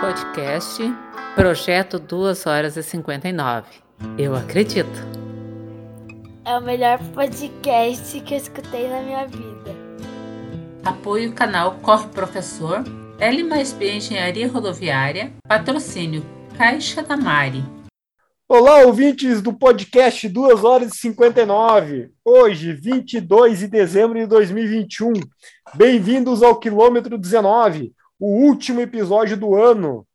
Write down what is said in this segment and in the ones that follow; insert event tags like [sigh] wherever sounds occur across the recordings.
podcast Projeto 2 horas e 59. Eu acredito. É o melhor podcast que eu escutei na minha vida. Apoio canal Corre Professor, L mais B Engenharia Rodoviária, patrocínio Caixa da Mari. Olá, ouvintes do podcast 2 horas e 59. Hoje, 22 de dezembro de 2021. Bem-vindos ao quilômetro 19, o último episódio do ano.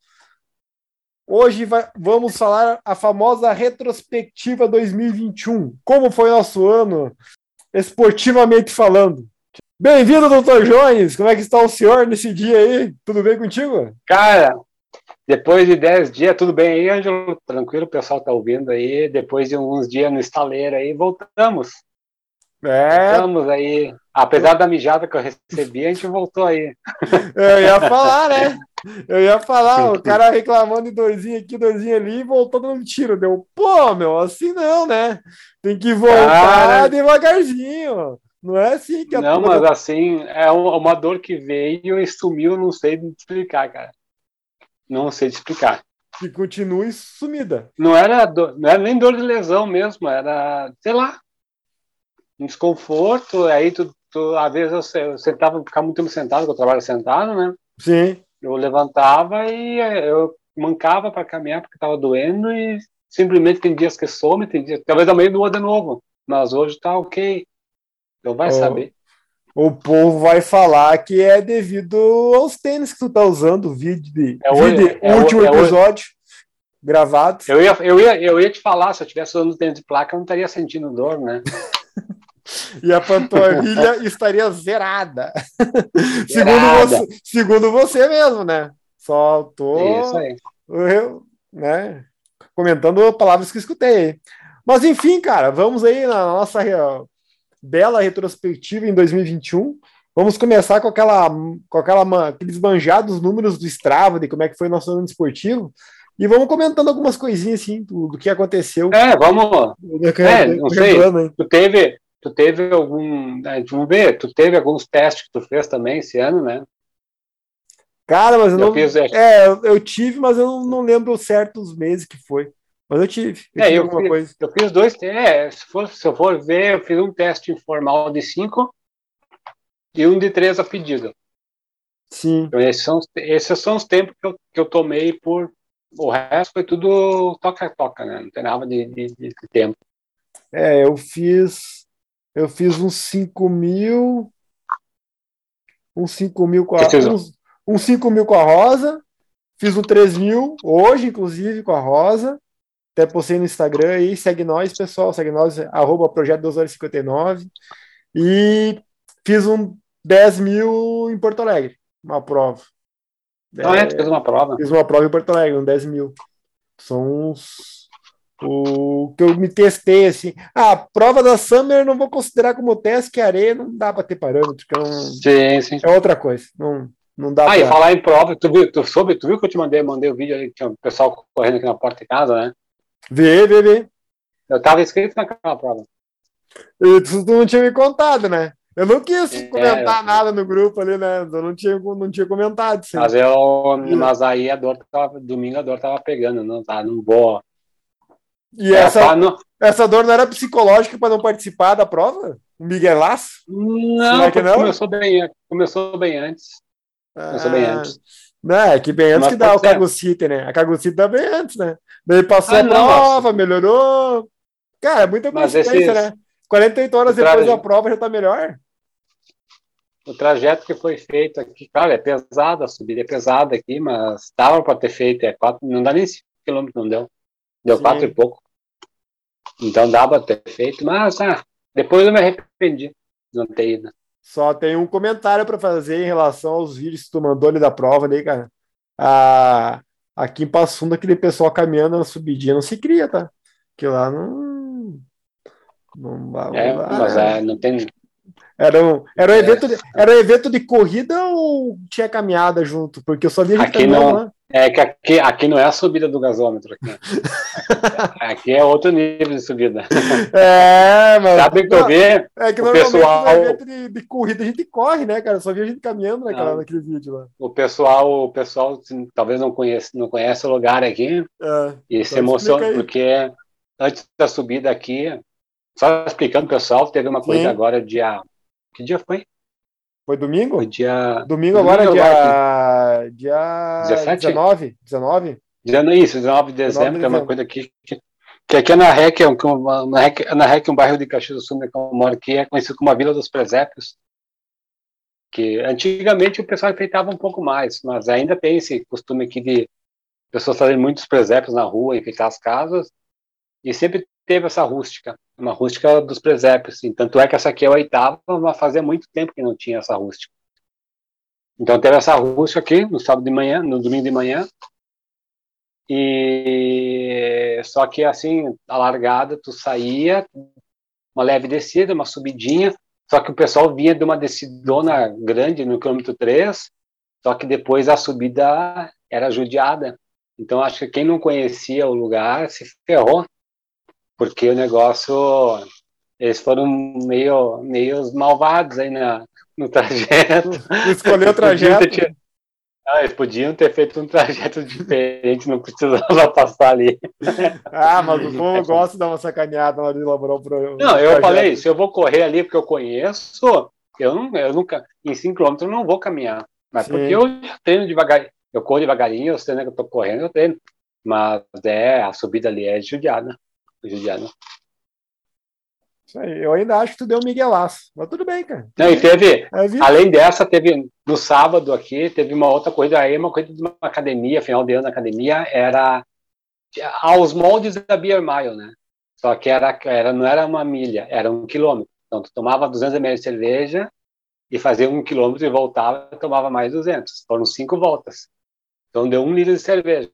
Hoje vai, vamos falar a famosa retrospectiva 2021. Como foi nosso ano, esportivamente falando. Bem-vindo, doutor Jones. Como é que está o senhor nesse dia aí? Tudo bem contigo? Cara, depois de 10 dias, tudo bem aí, Ângelo? Tranquilo, o pessoal tá ouvindo aí. Depois de uns dias no estaleiro aí, voltamos. É. Voltamos aí. Apesar da mijada que eu recebi, a gente voltou aí. Eu ia falar, né? [laughs] Eu ia falar, o cara reclamando de dorzinho aqui, dorzinho ali, e voltou dando tiro. Deu, pô, meu, assim não, né? Tem que voltar Cara. devagarzinho. Não é assim que a Não, mas assim, é um- uma dor que veio e sumiu, não sei explicar, cara. Não sei explicar. que continue sumida. Não era, dor, não era nem dor de lesão mesmo, era, sei lá, um desconforto. Aí, tu, tu, às vezes, eu, eu sentava, ficava muito tempo sentado, porque eu trabalho sentado, né? Sim. Eu levantava e eh, eu mancava para caminhar porque estava doendo e simplesmente tem dias que some, tem dias, talvez amanhã doa de novo, mas hoje tá ok. Então vai Oh. saber. O povo vai falar que é devido aos tênis que tu tá usando, o vídeo de, É o- vídeo- é último é episódio gravado. Eu ia, eu, ia, eu ia te falar, se eu tivesse usando tênis de placa, eu não estaria sentindo dor, né? [laughs] E a panturrilha [laughs] estaria zerada. segundo, Zerada. você, segundo você mesmo, né? Só tô eu, né, comentando palavras que escutei. Mas enfim, cara, vamos aí na nossa bela retrospectiva em 2021. Vamos começar com aquela, com aquela aqueles manjados números do Strava de como é que foi nosso ano esportivo. E vamos comentando algumas coisinhas assim do, do que aconteceu É, vamos. É, não sei. hein? Tu teve, tu teve algum. né, Vamos ver, tu teve alguns testes que tu fez também esse ano, né? Cara, mas eu Eu não. fiz, é, É, eu, eu tive, mas eu não, lembro certo os meses que foi. Mas eu tive. Eu É, tive eu alguma fiz- coisa. Eu fiz dois testes. É, se, for, se eu for ver, eu fiz um teste informal de cinco e um de três a pedido. Sim. Então, esses são, os- esses são os tempos que eu, que eu tomei por. O resto foi tudo toca-toca, né? Não tem nada de, de, de tempo. É, eu fiz. Eu fiz uns 5 mil. Uns 5 mil com a. Uns, uns 5 mil com a Rosa. Fiz um 3 mil, hoje, inclusive, com a Rosa. Até postei no Instagram aí. Segue nós, pessoal. Segue nós, arroba projeto 2 horas e 59. E fiz um 10 mil em Porto Alegre. Uma prova. Então, é, tu fez uma prova. Fiz uma prova em Porto Alegre, um 10 mil. São os. O que eu me testei assim. Ah, a prova da Summer eu não vou considerar como teste, que areia não dá para ter parâmetro, que é, um- Sim, sim. é outra coisa. Não, não dá Ah, e pra- falar em prova, tu viu, tu soube, tu viu que eu te mandei, mandei o vídeo ali, que tinha o pessoal correndo aqui na porta de casa, né? Vê, vê, vê. Eu tava inscrito naquela prova. E Tu não tinha me contado, né? Eu não quis É, comentar eu- nada no grupo ali, né? Eu não tinha, não tinha comentado. Sim. Mas eu, mas aí a dor tava, domingo a dor tava pegando, não, tá, não vou. E É, essa, tá, não, essa dor não era psicológica para não participar da prova? Miguelaço? não, porque não? começou bem, começou bem antes. Começou bem Ah, antes. Não, é que bem antes Mas que dá o. Cagucite, né? A Cagucite dá bem antes, né? Daí passou Ah, a não, prova, melhorou. Cara, é muita coincidência, esses- né? 48 horas depois da prova já tá melhor. O trajeto que foi feito aqui, cara, é pesado, a subida é pesada aqui, mas dava para ter feito, é quatro, não dá nem 5 km, não deu. Deu Sim. quatro e pouco. Então dava para ter feito, mas ah, depois eu me arrependi de não ter ido. Só tem um comentário para fazer em relação aos vídeos que tu mandou ali da prova ali, cara. Ah, aqui em Passo Fundo, aquele pessoal caminhando na subidinha não se cria, tá? Que lá não. Não vai. É, mas né? é, não tem. Era um, era, um É. evento de, era um evento de corrida ou tinha caminhada junto? Porque eu só vi Aqui não. lá. É que aqui, aqui não é a subida do gasômetro. Aqui, [laughs] aqui é outro nível de subida. É, mas. Sabe que eu vi? É que o pessoal- de, de corrida a gente corre, né, cara? Só vi a gente caminhando naquela, Não. naquele vídeo lá. O pessoal, o pessoal assim, talvez não conheça, não conhece o lugar aqui É, e se Então emociona explica aí. porque antes da subida aqui, só explicando pessoal, teve uma coisa Sim. agora dia que dia foi? foi domingo? Foi dia Domingo agora, Domingo dia, dia 17? 19? 19? dia não, isso, 19 de 19 de dezembro, que é uma dezembro. coisa aqui que, que aqui na REC, é um, uma- na REC, na REC, um bairro de Caxias do Sul, né, que eu moro aqui, é conhecido como a Vila dos Presépios. Que antigamente o pessoal enfeitava um pouco mais, mas ainda tem esse costume aqui de pessoas fazerem muitos presépios na rua, enfeitar as casas, e sempre teve essa rústica, uma rústica dos presépios. Tanto é que essa aqui é a oitava, mas fazia muito tempo que não tinha essa rústica. Então teve essa rústica aqui no sábado de manhã, no domingo de manhã, e só que assim, a largada, tu saía, uma leve descida, uma subidinha, só que o pessoal vinha de uma descidona grande no quilômetro 3, só que depois a subida era judiada. Então acho que quem não conhecia o lugar se ferrou, porque o negócio, eles foram meio, meio malvados aí na, no trajeto. [laughs] Escolheu o trajeto. Ah, eles podiam ter feito um trajeto [laughs] diferente, não precisava [laughs] passar ali. Ah, mas o povo gosta de dar uma sacaneada na hora de elaborar o pro- Não, eu falei, se eu vou correr ali porque eu conheço, eu, não, eu nunca, em 5 km eu não vou caminhar. Mas Sim. porque eu treino devagar, eu corro devagarinho, eu sei né, que eu tô correndo, eu treino. Mas é, a subida ali é judiada. Judiada. Isso aí, Eu ainda acho que tu deu um miguelaço. Mas tudo bem, cara. Não, e teve, É além dessa, teve no sábado aqui, teve uma outra corrida aí, uma corrida de uma academia, final de ano na academia, era aos moldes da Beer Mile, né? Só que era, era, não era uma milha, era um quilômetro. Então, tu tomava 200 ml de cerveja e fazia um quilômetro e voltava tomava mais 200. Foram cinco voltas. Então, deu um litro de cerveja,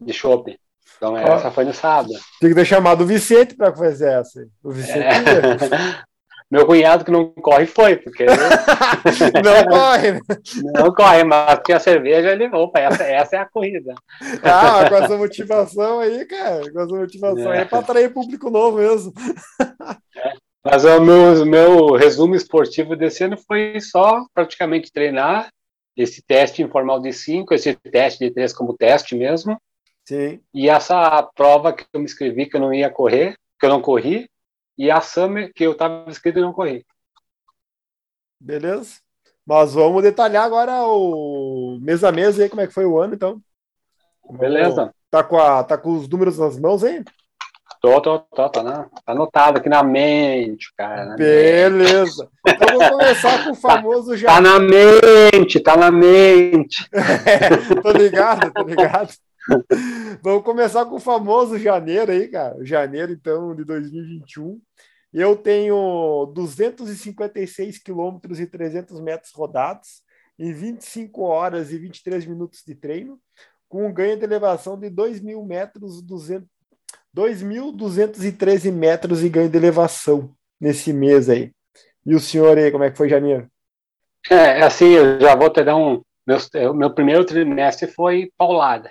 de chopp. Então, essa foi no sábado. Tem que ter chamado o Vicente pra fazer essa. aí. O Vicente É. [laughs] Meu cunhado que não corre foi, porque [laughs] não corre, né? não corre, mas tinha cerveja, ele, opa, essa, essa é a corrida. Ah, com essa motivação aí, cara. Com essa motivação aí é pra atrair público novo mesmo. Mas o meu, meu resumo esportivo desse ano foi só praticamente treinar esse teste informal de 5, esse teste de 3 como teste mesmo, Sim. e essa prova que eu me inscrevi que eu não ia correr, que eu não corri, e a Summer que eu estava inscrito e não corri. Beleza? Mas vamos detalhar agora o mês a mês aí, como é que foi o ano, então. Beleza? Tá com, a, tá com os números nas mãos aí? Tô, tô, tô, tá, na, tá anotado aqui na mente, cara. na mente. Beleza. Então vamos começar com o famoso Tá já. na mente, tá na mente. [laughs] tô ligado, tô ligado. Vamos começar com o famoso janeiro aí, cara. Janeiro, então, de 2021. Eu tenho 256 quilômetros e 300 metros rodados em 25 horas e 23 minutos de treino, com um ganho de elevação de 2 mil metros, 200 2.213 metros de ganho de elevação nesse mês aí. E o senhor aí, como é que foi janeiro? É, assim, eu já vou te dar um. Meu, meu primeiro trimestre foi paulada.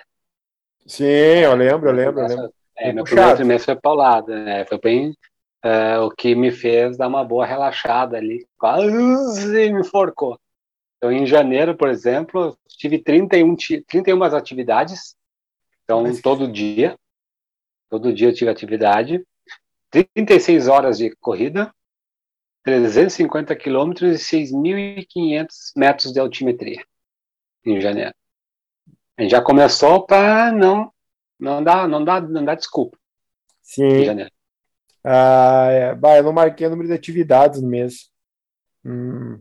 Sim, eu lembro, eu lembro, eu lembro. É, meu puxado. primeiro trimestre foi paulada, né? Foi bem é, o que me fez dar uma boa relaxada ali. Quase me enforcou. Então, em janeiro, por exemplo, eu tive 31, ti- 31 atividades. Então, Mas- todo dia. Todo dia eu tive atividade. 36 horas de corrida. 350 quilômetros e 6.500 metros de altimetria em janeiro. A gente já começou para não não dar não dar não dar desculpa Sim. Ah, é. Bah, eu não marquei o número de atividades no mês. Hum.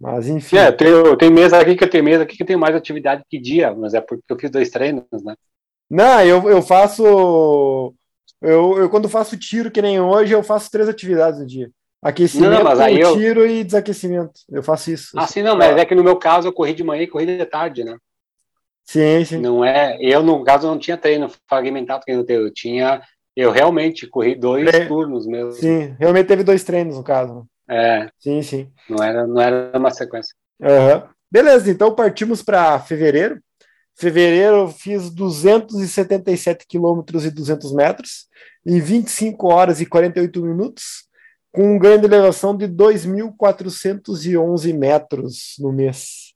Mas enfim. É, tem, tem mês aqui que eu tenho mês aqui que eu tenho mais atividade que dia, mas é porque eu fiz dois treinos, né? Não, eu, eu faço. Eu, eu, quando faço tiro, que nem hoje, eu faço três atividades no dia. Aquecimento, Não, eu- tiro e desaquecimento. Eu faço isso. Assim não, mas é que no meu caso eu corri de manhã e corri de tarde, né? Sim, sim. Não é, eu no caso não tinha treino fragmentado que eu tenho, eu tinha, eu realmente corri dois turnos mesmo. Sim, realmente teve dois treinos no caso. É, Sim, sim. não era, não era uma sequência. Aham. Beleza, então partimos para fevereiro. Fevereiro eu fiz 277 quilômetros e 200 metros em 25 horas e 48 minutos, com um ganho de elevação de 2.411 metros no mês.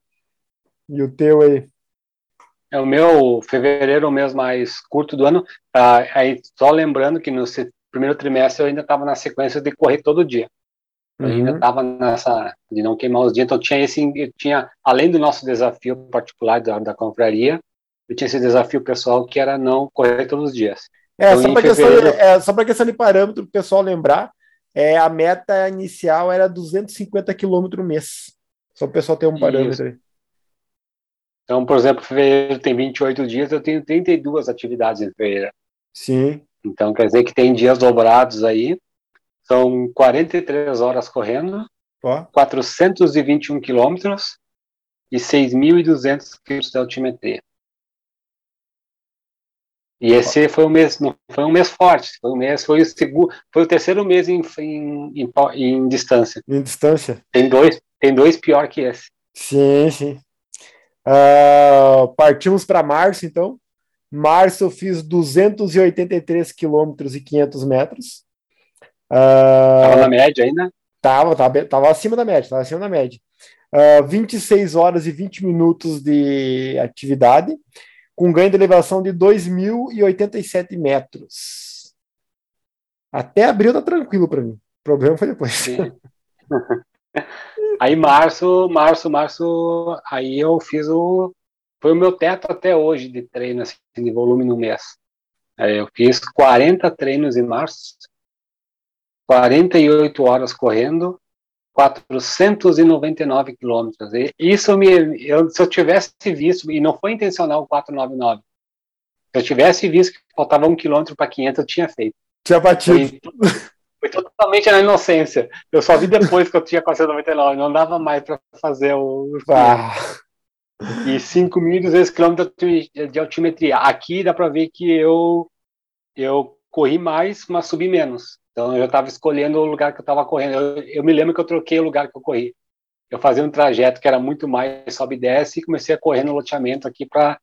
E o teu aí? É o meu fevereiro, o mês mais curto do ano. Ah, aí só lembrando que no primeiro trimestre eu ainda estava na sequência de correr todo dia. Eu uhum. ainda estava nessa de não queimar os dias. Então tinha esse, eu tinha além do nosso desafio particular da, da confraria, eu tinha esse desafio pessoal que era não correr todos os dias. É, então, só para fevereiro... questão, é, questão de parâmetro, o pessoal lembrar, é, a meta inicial era 250 km mês. Só o pessoal ter um parâmetro aí. Então, por exemplo, fevereiro tem 28 dias, eu tenho 32 atividades em fevereiro. Sim. Então, quer dizer que tem dias dobrados aí. São 43 horas correndo, Ó. 421 quilômetros e 6.200 quilômetros de altimetria. E esse foi um mês, não foi um mês forte, foi um mês, foi o segundo, foi o terceiro mês em, em, em, em distância. Em distância. Tem dois, tem dois pior que esse. Sim, sim. Uh, partimos para março, então. Março eu fiz 283 quilômetros e 500 metros. Uh, tava na média ainda? Tava, tava, tava acima da média, tava acima da média. Uh, ah, 26 horas e 20 minutos de atividade com ganho de elevação de 2.087 metros. Até abril tá tranquilo para mim. O problema foi depois. [laughs] aí março, março, março, aí eu fiz o foi o meu teto até hoje de treino assim, de volume no mês. Aí eu fiz 40 treinos em março, 48 horas correndo, 499 quilômetros. Isso me, eu, se eu tivesse visto, e não foi intencional o 499, se eu tivesse visto que faltava um quilômetro para 500, eu tinha feito. Tinha batido. Foi, foi, totalmente na inocência. Eu só vi depois que eu tinha 499, não dava mais para fazer o. Ah. E 5.200 quilômetros de altimetria. Aqui dá para ver que eu, eu corri mais, mas subi menos. Então eu já estava escolhendo o lugar que eu estava correndo. Eu, eu, me lembro que eu troquei o lugar que eu corri. Eu fazia um trajeto que era muito mais sobe e desce e comecei a correr no loteamento aqui para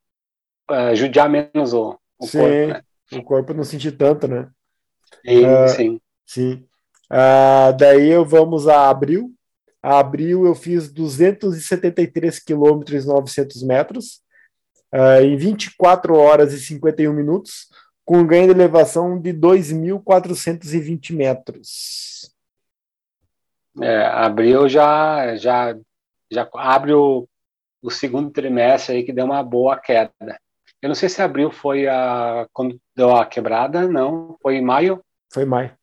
uh, judiar menos o, o sim, corpo. Né? O corpo não sentir tanto, né? Sim, uh, sim. Sim. Uh, daí vamos a abril. A abril eu fiz 273 quilômetros e 900 metros uh, em 24 horas e 51 minutos com ganho de elevação de 2.420 metros. É, abril já, já, já abre o, o segundo trimestre aí que deu uma boa queda. Eu não sei se abril foi a quando deu a quebrada, não, foi em maio? Foi maio.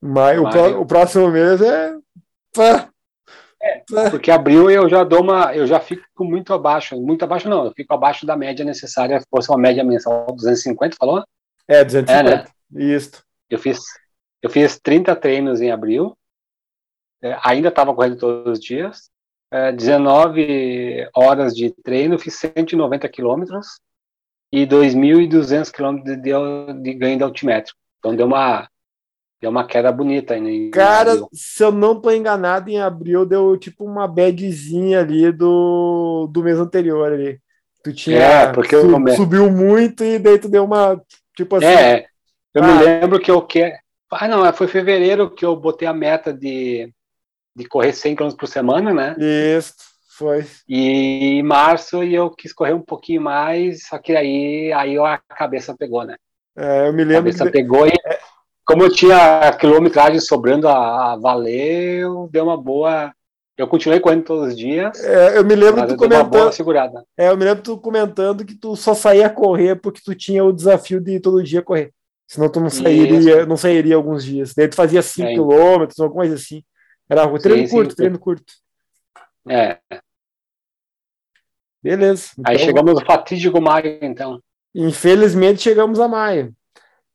Maio. O, o, próximo mês é... é porque abril eu já dou uma, eu já fico muito abaixo, muito abaixo não, eu fico abaixo da média necessária, se fosse uma média mensal 250, falou? É, 250. É, né? Isso. Eu fiz, eu fiz 30 treinos em abril, é, ainda estava correndo todos os dias, é, 19 horas de treino, fiz 190 quilômetros e 2.200 quilômetros de, de ganho de altimétrico. Então deu uma, deu uma queda bonita aí. Em Cara, abril. se eu não tô enganado, em abril deu tipo uma badzinha ali do, do mês anterior ali. Tu tinha é, porque sub, subiu muito e daí tu deu uma Tipo assim. É, eu ah, me lembro que eu que Ah, não, foi fevereiro que eu botei a meta de, de correr 100 km por semana, né? Isso, foi. E em março eu quis correr um pouquinho mais, só que aí, aí a cabeça pegou, né? É, eu me lembro. A cabeça que... pegou e, como eu tinha quilometragem sobrando a, a valer, eu dei uma boa eu continuei correndo todos os dias. É, eu me lembro tu comentando. segurada. É, eu me lembro tu comentando que tu só saía correr porque tu tinha o desafio de todo dia correr. Senão tu não sairia, não sairia alguns dias. Daí tu fazia 5 é, quilômetros, alguma coisa assim. Era um treino sim, curto, sim. treino curto. É. Beleza. Então, Aí chegamos no fatídico maio, então. Infelizmente chegamos a maio.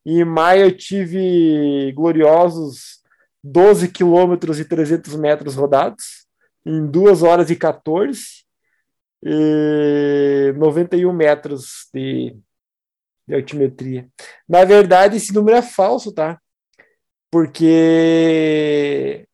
Em maio eu tive gloriosos 12 quilômetros e 300 metros rodados em 2 horas e 14 e 91 metros de, de altimetria. Na verdade, esse número é falso, tá? Porque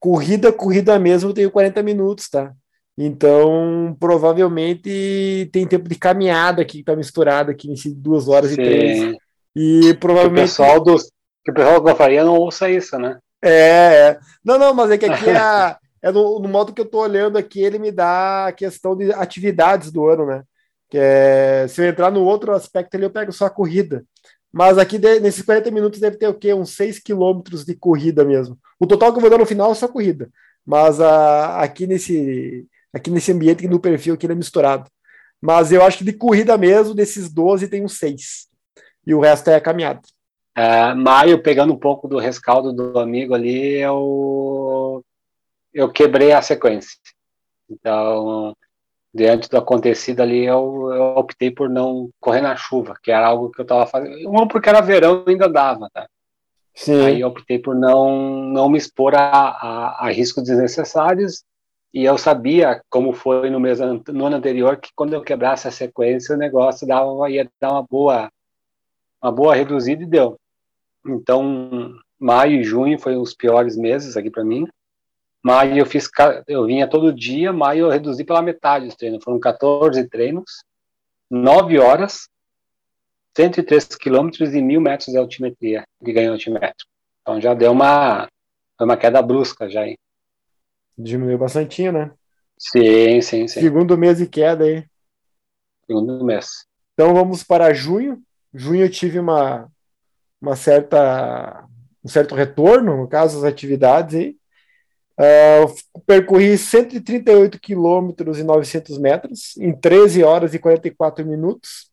corrida, corrida mesmo, eu tenho 40 minutos, tá? Então, provavelmente tem tempo de caminhada aqui que tá misturado aqui nesse duas horas Sim. e três. E provavelmente. Que o pessoal do que o pessoal da faria não ouça isso, né? É, é. Não, não, mas é que aqui é, é no, no modo que eu tô olhando aqui, ele me dá a questão de atividades do ano, né? Que é, se eu entrar no outro aspecto ali, eu pego só a corrida. Mas aqui, de- nesses 40 minutos, deve ter o quê? Uns 6 quilômetros de corrida mesmo. O total que eu vou dar no final é só corrida. Mas a, aqui, nesse, aqui nesse ambiente, no perfil, aqui ele é misturado. Mas eu acho que de corrida mesmo, desses 12, tem uns 6. E o resto é caminhada. É, maio, pegando um pouco do rescaldo do amigo ali, eu, eu quebrei a sequência. Então, diante do acontecido ali, eu, eu optei por não correr na chuva, que era algo que eu estava fazendo. Um, porque era verão e ainda dava, tá? Sim. Aí eu optei por não, não me expor a, a, a riscos desnecessários. E eu sabia, como foi no, mês, no ano anterior, que quando eu quebrasse a sequência, o negócio dava, ia dar uma boa, uma boa reduzida e deu. Então, maio e junho foram os piores meses aqui para mim. Maio eu fiz, eu vinha todo dia, maio eu reduzi pela metade os treinos. Foram 14 treinos, 9 horas, 103 quilômetros e mil metros de altimetria, de ganho altimétrico. Então já deu uma, foi uma queda brusca já aí. Diminuiu bastante, né? Sim, sim, sim. Segundo mês de queda aí. Segundo mês. Então vamos para junho. Junho eu tive uma, uma certa, um certo retorno, no caso, das atividades aí. F- percorri 138 quilômetros e 900 metros em 13 horas e 44 minutos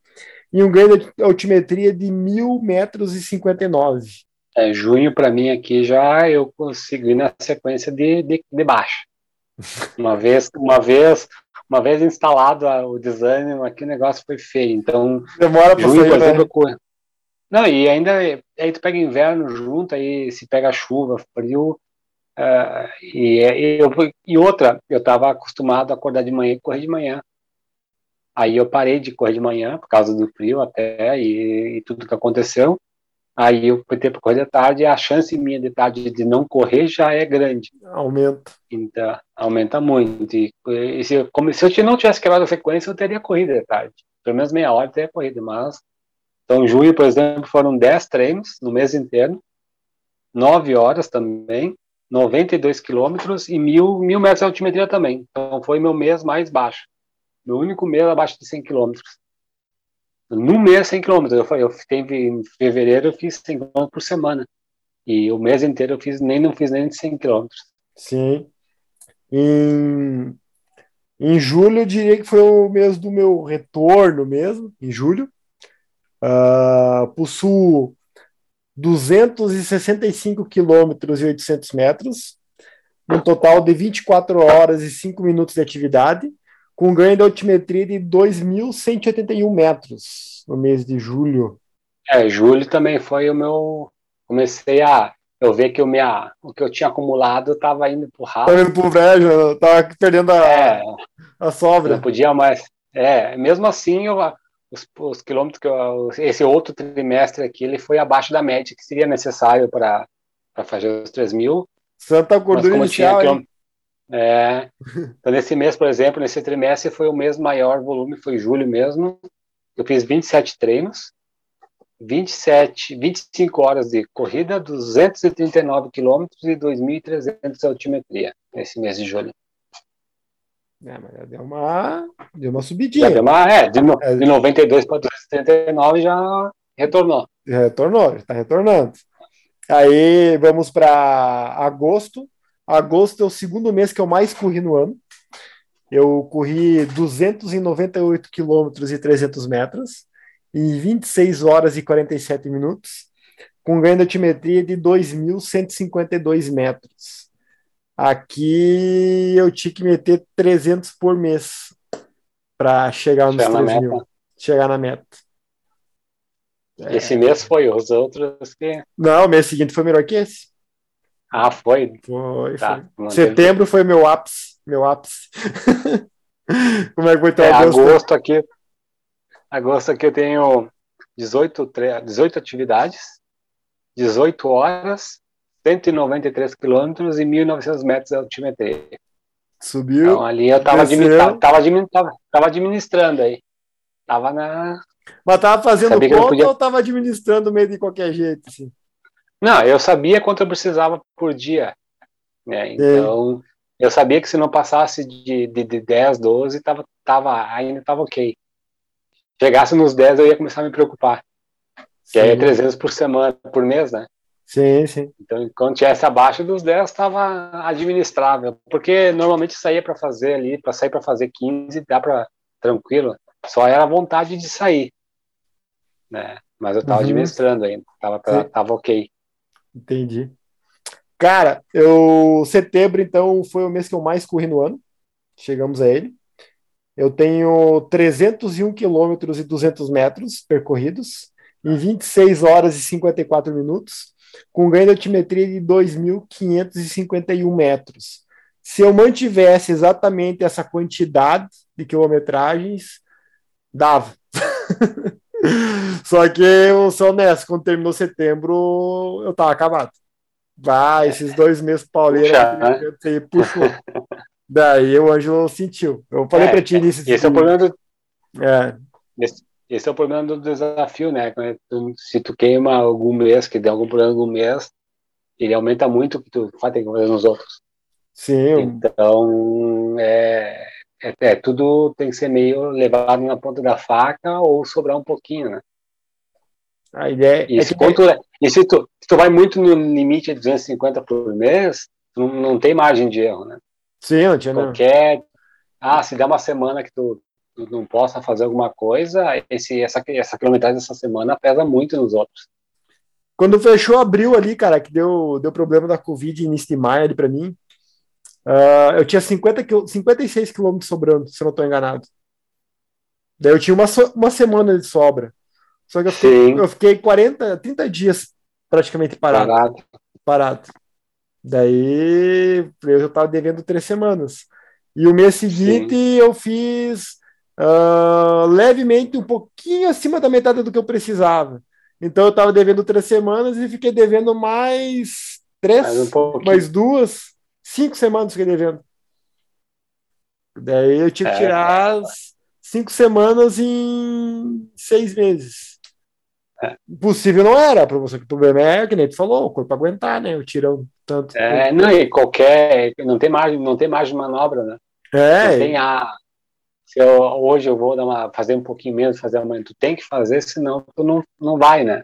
e um ganho de altimetria de 1.000 metros e 59. É, junho para mim aqui já eu consigo ir na sequência de, de, de baixa. [laughs] Uma vez, uma vez, uma vez instalado a- o desânimo, aqui o negócio foi feio. Então, Demora para por sair, né? exemplo, corro. Não, e ainda aí tu pega inverno junto, aí se pega chuva, frio, ah, e, e eu, e outra, eu estava acostumado a acordar de manhã e correr de manhã. Aí eu parei de correr de manhã por causa do frio até e, e tudo que aconteceu. Aí eu ter para correr de tarde e a chance minha de tarde de não correr já é grande. Aumenta. Então, aumenta muito. E, e se, eu, como, se eu não tivesse quebrado a sequência, eu teria corrida de tarde. Pelo menos meia hora eu teria corrida. Mas, então, junho, por exemplo, foram 10 treinos no mês inteiro, 9 horas também, 92 quilômetros e mil, mil metros de altimetria também. Então, foi meu mês mais baixo. Meu único mês abaixo de 100 quilômetros. No mês, 100 quilômetros. Eu, eu em fevereiro, eu fiz 100 quilômetros por semana. E o mês inteiro eu fiz, nem, não fiz nem de 100 quilômetros. Sim. Em, em julho, eu diria que foi o mês do meu retorno mesmo, em julho. Ah, possuo 265 quilômetros e 800 metros, um total de 24 horas e 5 minutos de atividade, com ganho de altimetria de 2.181 metros no mês de julho. É, julho também foi o meu. Comecei a. Eu ver que o, minha, o que eu tinha acumulado estava indo pro ralo. vendo pro brejo, tava perdendo a, É, a não sobra. podia mais. É, mesmo assim, eu, os, os quilômetros que eu, esse outro trimestre aqui, ele foi abaixo da média que seria necessário para fazer os 3 mil. Santa gordura inicial, hein? É, então nesse mês, por exemplo, nesse trimestre foi o mês maior volume, foi julho mesmo. Eu fiz 27 treinos, 27, 25 horas de corrida, 239 quilômetros e 2.300 de altimetria nesse mês de julho. É, mas já deu uma, deu uma Já subidinha. deu uma, é, de, no- É. de 92 para 239 já retornou. Retornou, está retornando. Aí vamos para agosto. Agosto é o segundo mês que eu mais corri no ano. Eu corri 298 quilômetros e 300 metros em 26 horas e 47 minutos, com ganho de altimetria de 2.152 metros. Aqui eu tinha que meter 300 por mês para chegar nos Chegar na 3 mil, chegar na meta. É. Esse mês foi os outros que. Não, o mês seguinte foi melhor que esse. Ah, foi. Foi, Tá, foi. Setembro foi meu ápice. Meu ápice. [laughs] Como é que foi teu É, agosto? agosto aqui. Agosto aqui eu tenho 18, tre- 18 atividades, 18 horas, 193 quilômetros e 1.900 metros de altimetria. Subiu. Então ali eu tava, desceu. admi- tava, tava tava- administrando aí. Tava na. Mas tava fazendo conta podia- ou tava administrando meio de qualquer jeito? Assim? Não, eu sabia quanto eu precisava por dia. Né? Então, eu sabia que se não passasse de, de, de 10, 12, tava, tava, ainda tava ok. Chegasse nos 10, eu ia começar a me preocupar. Que aí é Sim. 300 por semana, por mês, né? Sim, sim. Então, quando tivesse abaixo dos 10, estava administrável. Porque normalmente saía para fazer ali, para sair para fazer 15, dá para tranquilo. Só era a vontade de sair. Né? Mas eu estava Uhum. administrando ainda, tava, pra- Sim. tava ok. Entendi. Cara, eu setembro então foi o mês que eu mais corri no ano. Chegamos a ele. Eu tenho 301 quilômetros e 200 metros percorridos em 26 horas e 54 minutos, com ganho de altimetria de 2.551 metros. Se eu mantivesse exatamente essa quantidade de quilometragens, dava. [laughs] Só que eu sou honesto, quando terminou setembro, eu tava acabado. Vai, esses dois meses pauleira Puxa, né? você puxou. Daí o Ângelo sentiu. Eu falei É, pra ti nisso. Esse é o problema do, É, esse, esse é o problema do desafio, né? Se tu queima algum mês, que tem algum problema algum mês, ele aumenta muito o que tu vai ter que fazer nos outros. sim, Então, é, é, é, tudo tem que ser meio levado na ponta da faca ou sobrar um pouquinho, né? a ideia E, é se, que quanto, e se, tu, se tu vai muito no limite de 250 por mês, tu não, não tem margem de erro, né? sim, não tinha não. Qualquer. Ah, se der uma semana que tu, tu não possa fazer alguma coisa, esse, essa, essa quilometragem dessa semana pesa muito nos outros. Quando fechou abril ali, cara, que deu, deu problema da Covid início de maio ali pra mim, ah, eu tinha 50 quil- 56 quilômetros sobrando, se eu não tô enganado. Daí eu tinha uma, so- uma semana de sobra. Só que eu fiquei, Sim. eu fiquei 40, 30 dias praticamente parado. Parado. parado. Daí eu já tava devendo três semanas. E o mês seguinte eu fiz ah, levemente um pouquinho acima da metade do que eu precisava. Então eu tava devendo três semanas e fiquei devendo mais três, Mais um mais duas, cinco semanas fiquei devendo. Daí eu tive que É. tirar cinco semanas em seis meses. É. Possível não era, para você que o problema é que nem tu falou, o corpo aguentar, né? O tirão tanto. É, não, e qualquer. Não tem margem, não tem margem de manobra, né? É, Não tem a. Se eu, hoje eu vou dar uma, fazer um pouquinho menos, fazer amanhã, tu tem que fazer, senão tu não, não vai, né?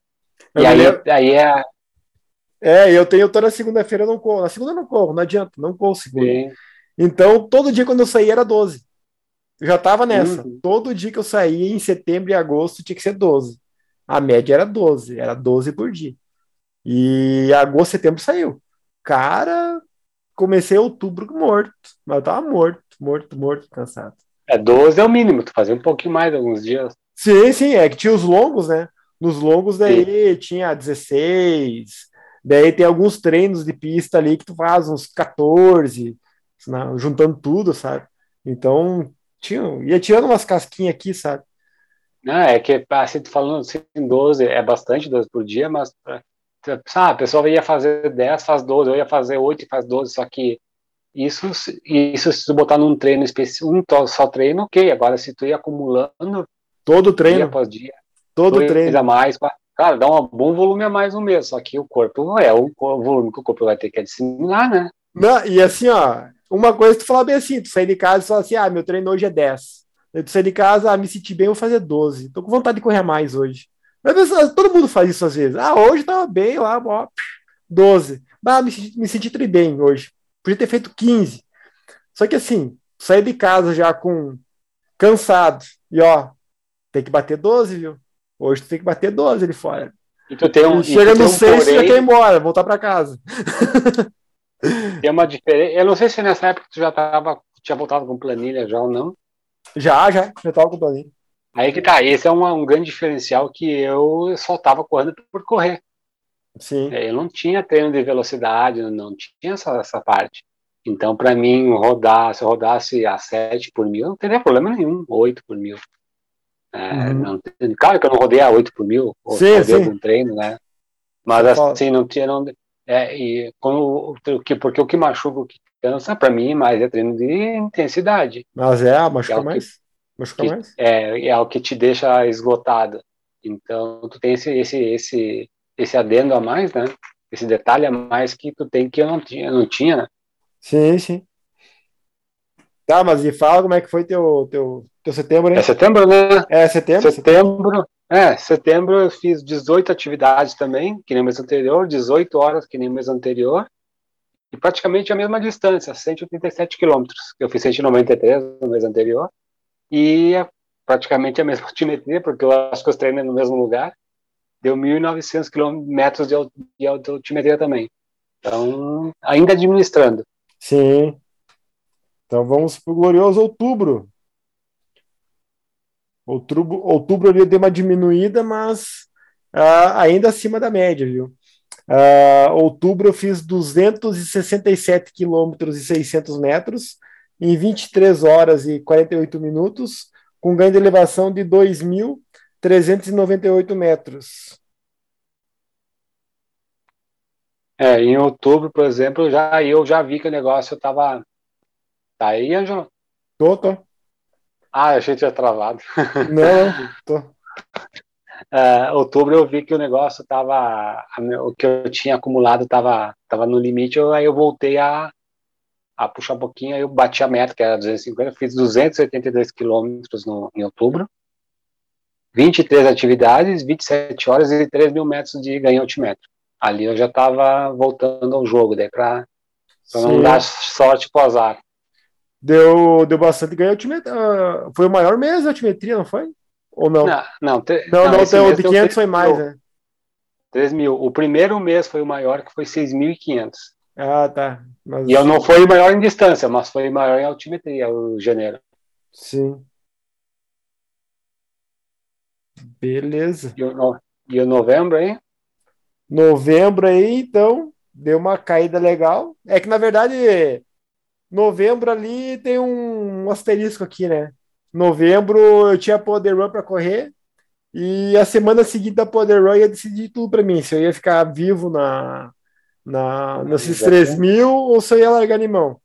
eu E aí, lembro- aí é. É, eu tenho toda segunda-feira eu não corro. Na segunda eu não corro, não adianta, não corro segunda. Sim, Então, todo dia quando eu saía era 12. Eu já tava nessa. Uhum. Todo dia que eu saía em setembro e agosto tinha que ser 12. A média era 12, era 12 por dia. E agosto, setembro saiu. Cara, comecei outubro morto. Mas eu tava morto, morto, morto, cansado. é 12 é o mínimo, tu fazia um pouquinho mais alguns dias. Sim, sim, é que tinha os longos, né? Nos longos daí tinha 16, daí tem alguns treinos de pista ali que tu faz uns 14, né, juntando tudo, sabe? Então, tinha, ia tirando umas casquinhas aqui, sabe? Não, é que, assim, tu falando assim, 12, é bastante 12 por dia, mas, eh, sabe, a pessoa ia fazer 10, faz 12, eu ia fazer 8 e faz 12, só que isso, se- isso se tu botar num treino específico, um só treino, ok, agora se tu ir acumulando Todo dia treino, após dia, todo treino. a mais, qua- cara, dá um bom volume a mais no mês, só que o corpo é o volume que o corpo vai ter que disseminar, né? Não, e assim, ó, uma coisa tu falar bem assim, tu sair de casa e falar assim, ah, meu treino hoje é 10. Daí tu sair de casa, ah, me senti bem, vou fazer 12. Tô com vontade de correr mais hoje. Mas, mas, todo mundo faz isso às vezes. Ah, hoje tava bem lá, ó, 12. Ah, me, senti- me senti tri bem hoje. Podia ter feito 15. Só que assim, sair de casa já com cansado e ó, tem que bater 12, viu? Hoje tu tem que bater 12 ali fora. E tu tem um, chega no um 6 e já porém- quer ir embora, voltar pra casa. [laughs] tem uma diferença, eu não sei se nessa época tu já tava, tinha voltado com planilha já ou não, Já, já, já tava com o planinho. Aí que tá, esse é uma- um grande diferencial que eu só tava correndo por correr. Sim. Eu não tinha treino de velocidade, não tinha essa, essa parte. Então, para mim, rodar, se eu rodasse a 7 por mil, não teria problema nenhum, 8 por mil. É, Uhum. não claro que eu não rodei a 8 por mil, ou Sim, rodei sim. algum treino, né? Mas assim, não tinha. Não, é, e quando, o que, porque o que machuca, o que cansa para mim, mas é treino de intensidade. Mas é, machuca É que- mais. Machuca que- mais. É, é o que te deixa esgotado. Então, tu tem esse, esse, esse, esse adendo a mais, né? Esse detalhe a mais que tu tem que eu não tinha, eu não tinha, né? Sim, sim. Tá, mas e fala como é que foi teu, teu, teu setembro, hein? É setembro, né? É setembro? Setembro, é, setembro eu fiz 18 atividades também, que nem o mês anterior, 18 horas, que nem o mês anterior, e praticamente a mesma distância, 187 quilômetros. Eu fiz 193 no mês anterior, e é praticamente a mesma [laughs] altimetria, porque eu acho que os treinos no mesmo lugar, deu 1.900 quilômetros de, de altimetria também. Então, ainda administrando. Sim. Então vamos pro glorioso outubro. Outubro, outubro ali deu uma diminuída, mas ah, ainda acima da média, viu? Ah, outubro eu fiz 267 quilômetros e 600 metros em 23 horas e 48 minutos, com ganho de elevação de 2.398 metros. É, em outubro, por exemplo, já, eu já vi que o negócio estava... Tá aí, Ângelo? Tô, tô. Ah, achei que tinha travado. [laughs] Não, tô. É, outubro eu vi que o negócio estava, o que eu tinha acumulado estava tava no limite, eu, aí eu voltei a, a puxar um pouquinho, aí eu bati a meta, que era 250, fiz 282 quilômetros no, em outubro, 23 atividades, 27 horas e 3 mil metros de ganho altimetro. Ali eu já estava voltando ao jogo, daí para não dar sorte pro azar. Deu, deu bastante ganho ah, foi o maior mês de altimetria, não foi? Ou não? Não, não, te- Não, não, tem- o de deu 500 foi 3 mais, mil, né? 3 mil. O primeiro mês foi o maior, que foi 6.500. Ah, tá. Mas, E eu não fui maior em distância, mas foi maior em altimetria o janeiro. Sim. Beleza. E o, no- e o novembro, hein? Novembro aí, então, deu uma caída legal. É que, na verdade, novembro ali tem um, asterisco aqui, né? Novembro eu tinha Poder Run para correr e a semana seguinte da Poder Run ia decidir tudo para mim, se eu ia ficar vivo na, na, nesses Já 3 mil ou se eu ia largar de mão.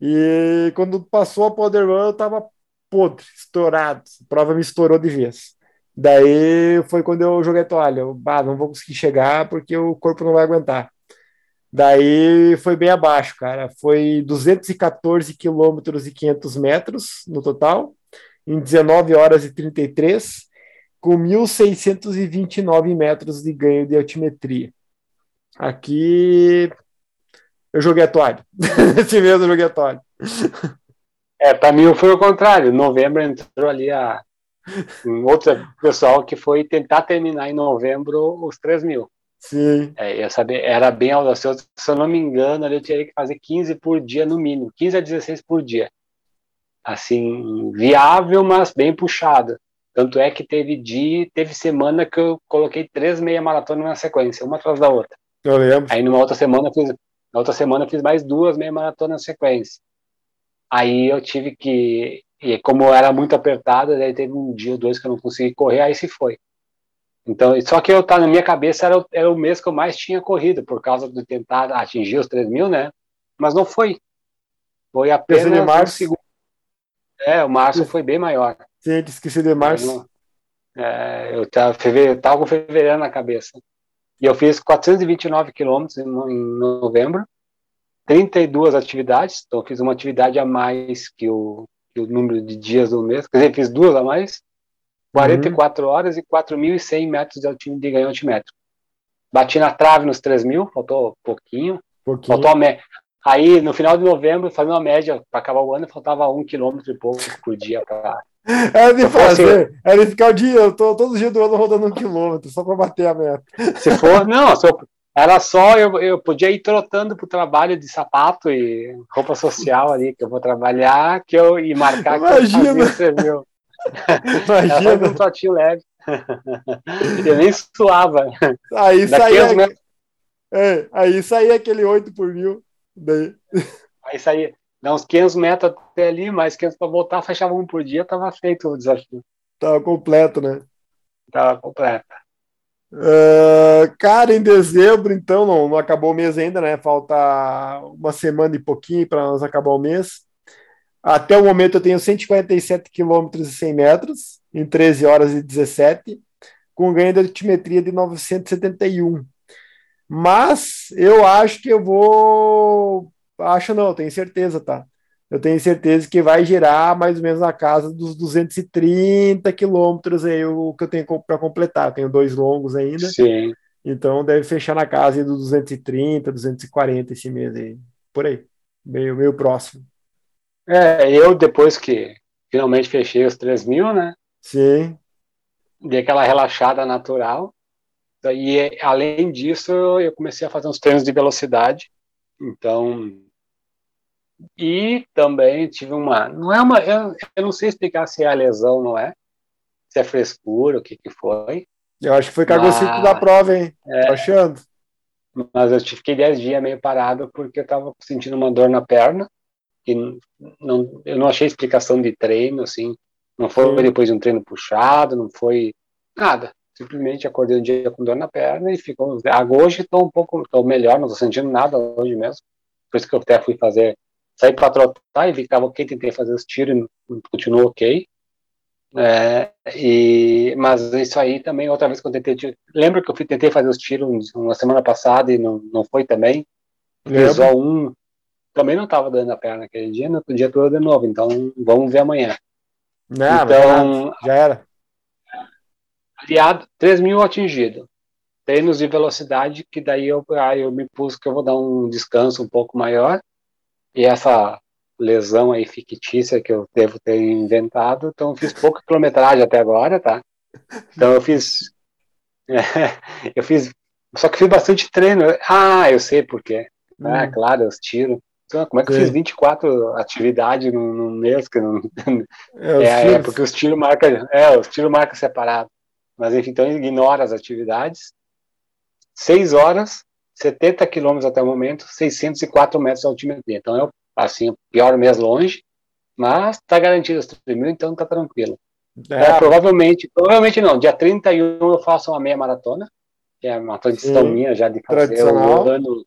E quando passou a Poder Run, eu tava podre, estourado. A prova me estourou de vez. Daí foi quando eu joguei a toalha. Eu, bah, não vou conseguir chegar porque o corpo não vai aguentar. Daí foi bem abaixo, cara. Foi 214 quilômetros e 500 metros no total, em 19 horas e 33, com 1.629 metros de ganho de altimetria. Aqui eu joguei a toalha. [laughs] Esse mês eu joguei a toalha. É, para mim foi o contrário. Novembro entrou ali a um outro pessoal que foi tentar terminar em novembro os 3 mil. Sim, É, eu sabia, era bem audacioso. Se eu não me engano, eu teria que fazer 15 por dia no mínimo, 15 a 16 por dia. Assim, viável, mas bem puxado. Tanto é que teve dia, teve semana que eu coloquei três meia maratona na sequência, uma atrás da outra. eu lembro. Aí numa outra semana fiz, na outra semana fiz mais duas meia maratona na sequência. Aí eu tive que, e como era muito apertado, daí teve um dia ou dois que eu não consegui correr, aí se foi. Então, só que eu tá na minha cabeça era, o- era o mês que eu mais tinha corrido, por causa de tentar atingir os 3 mil, né? Mas não foi. Foi apenas de um março. segundo. É, o março foi bem maior. Sim, esqueci de março. É, eu, tava, fevereiro, tava com fevereiro na cabeça. E eu fiz 429 quilômetros em, em novembro, 32 atividades, então eu fiz uma atividade a mais que o, que o número de dias do mês, quer dizer, fiz duas a mais, 44 horas e 4.100 metros de, alti- de ganho altimetro. Bati na trave nos 3 mil, faltou pouquinho, pouquinho. faltou a média. Aí, no final de novembro, fazendo a média para acabar o ano, faltava um quilômetro e pouco por dia para É de Se fosse- fazer, é de ficar o dia, eu tô todo dia do ano rodando um quilômetro, só pra bater a meta. Se for, não, se eu- era só eu, eu podia ir trotando pro trabalho de sapato e roupa social ali, que eu vou trabalhar, que eu e marcar que eu Imagina. fazia [laughs] Imagina. um trotinho leve. [laughs] eu nem suava. Aí Daqui saía, metros, é, aí saía aquele 8 por mil. Daí, aí saía, dá uns 500 metros até ali, mais 500 para voltar, fechava um por dia, tava feito o desafio. tava completo, né? Tava completa. Uh, cara, em dezembro, então, não, não acabou o mês ainda, né? Falta uma semana e pouquinho para nós acabar o mês. Até o momento eu tenho 147 km e 100 metros, em 13 horas e 17, com ganho de altimetria de 971. Mas eu acho que eu vou. Acho não, tenho certeza, tá? Eu tenho certeza que vai girar mais ou menos na casa dos 230 quilômetros aí o que eu tenho para completar. Eu tenho dois longos ainda. Sim. Então deve fechar na casa dos 230, 240 esse mês aí. Por aí. Meio, meio próximo. É, eu depois que finalmente fechei os 3 mil, né? Sim. Dei aquela relaxada natural. E além disso, eu comecei a fazer uns treinos de velocidade. Então, e também tive uma, não é uma, eu, eu não sei explicar se é a lesão, não é? Se é frescura, o que que foi. Eu acho que foi cagocito da prova, hein? É, Tô achando. Mas eu fiquei 10 dias meio parado porque eu tava sentindo uma dor na perna. E não, eu não achei explicação de treino, assim. Não foi Sim. depois de um treino puxado, não foi nada. Simplesmente acordei um dia com dor na perna e ficou. Hoje estou um pouco melhor, não estou sentindo nada hoje mesmo. Por isso que eu até fui fazer saí para trotar e vi que estava ok, tentei fazer os tiros e continuou ok. É, e, mas isso aí também, outra vez que eu tentei. Lembra que eu fui, tentei fazer os tiros uma semana passada e não, não foi também? Só um também não estava dando a perna aquele dia, no outro dia todo de novo, então vamos ver amanhã. Não, então, já era. Aliado, 3 mil atingido. Treinos de velocidade, que daí eu, aí eu me pus que eu vou dar um descanso um pouco maior e essa lesão aí fictícia que eu devo ter inventado, então eu fiz pouca quilometragem até agora, tá? Então eu fiz. [laughs] eu fiz. Só que fiz bastante treino. Ah, eu sei por quê. Hum. Ah, claro, os tiros. Então, como é que eu fiz 24 atividades num, num mês? Que não... é, é, é, porque os tiros marcam. É, os tiros marcam separado. Mas enfim, então ignora as atividades. Seis horas 70 quilômetros até o momento, 604 metros de altimetria. Então é assim, o pior mês longe, mas está garantido os 3 mil, então está tranquilo. É. É, provavelmente, provavelmente não, dia 31 eu faço uma meia maratona, que é uma tradição Sim. minha já de fazer o ano,